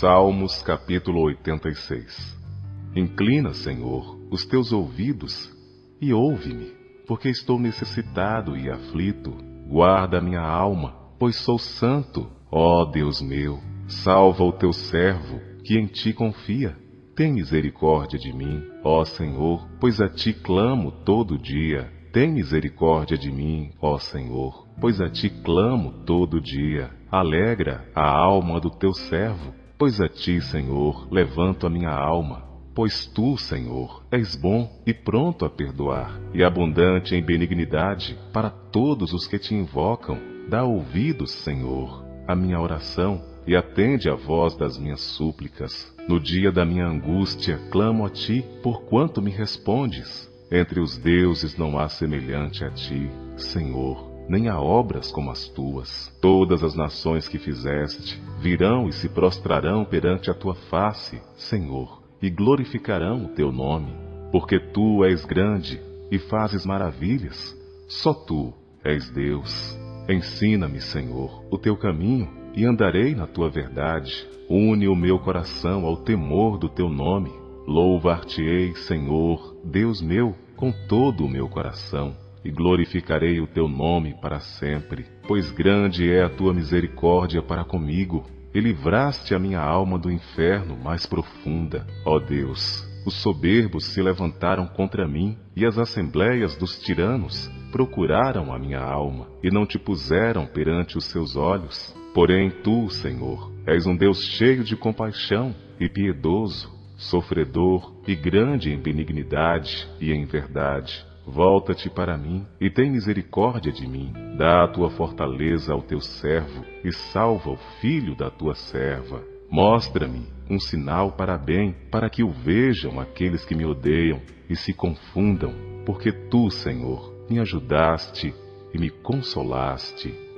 Salmos capítulo 86 Inclina, Senhor, os teus ouvidos e ouve-me, porque estou necessitado e aflito. Guarda minha alma, pois sou santo. Ó Deus meu, salva o teu servo, que em ti confia. Tem misericórdia de mim, ó Senhor, pois a ti clamo todo dia. Tem misericórdia de mim, ó Senhor, pois a ti clamo todo dia. Alegra a alma do teu servo, pois a ti, Senhor, levanto a minha alma. Pois tu, Senhor, és bom e pronto a perdoar, e abundante em benignidade para todos os que te invocam. Dá ouvidos, Senhor, à minha oração e atende a voz das minhas súplicas. No dia da minha angústia, clamo a ti, porquanto me respondes. Entre os deuses não há semelhante a ti, Senhor, nem há obras como as tuas. Todas as nações que fizeste virão e se prostrarão perante a tua face, Senhor, e glorificarão o teu nome, porque tu és grande e fazes maravilhas. Só tu és Deus. Ensina-me, Senhor, o teu caminho e andarei na tua verdade. Une o meu coração ao temor do teu nome. Louvar-te-ei, Senhor, Deus meu, com todo o meu coração, e glorificarei o teu nome para sempre, pois grande é a tua misericórdia para comigo, e livraste a minha alma do inferno mais profunda. Ó Deus, os soberbos se levantaram contra mim, e as assembleias dos tiranos procuraram a minha alma, e não te puseram perante os seus olhos. Porém, tu, Senhor, és um Deus cheio de compaixão e piedoso, sofredor e grande em benignidade e em verdade. Volta-te para mim e tem misericórdia de mim. Dá a tua fortaleza ao teu servo e salva o filho da tua serva. Mostra-me um sinal para bem, para que o vejam aqueles que me odeiam e se confundam, porque tu, Senhor, me ajudaste e me consolaste.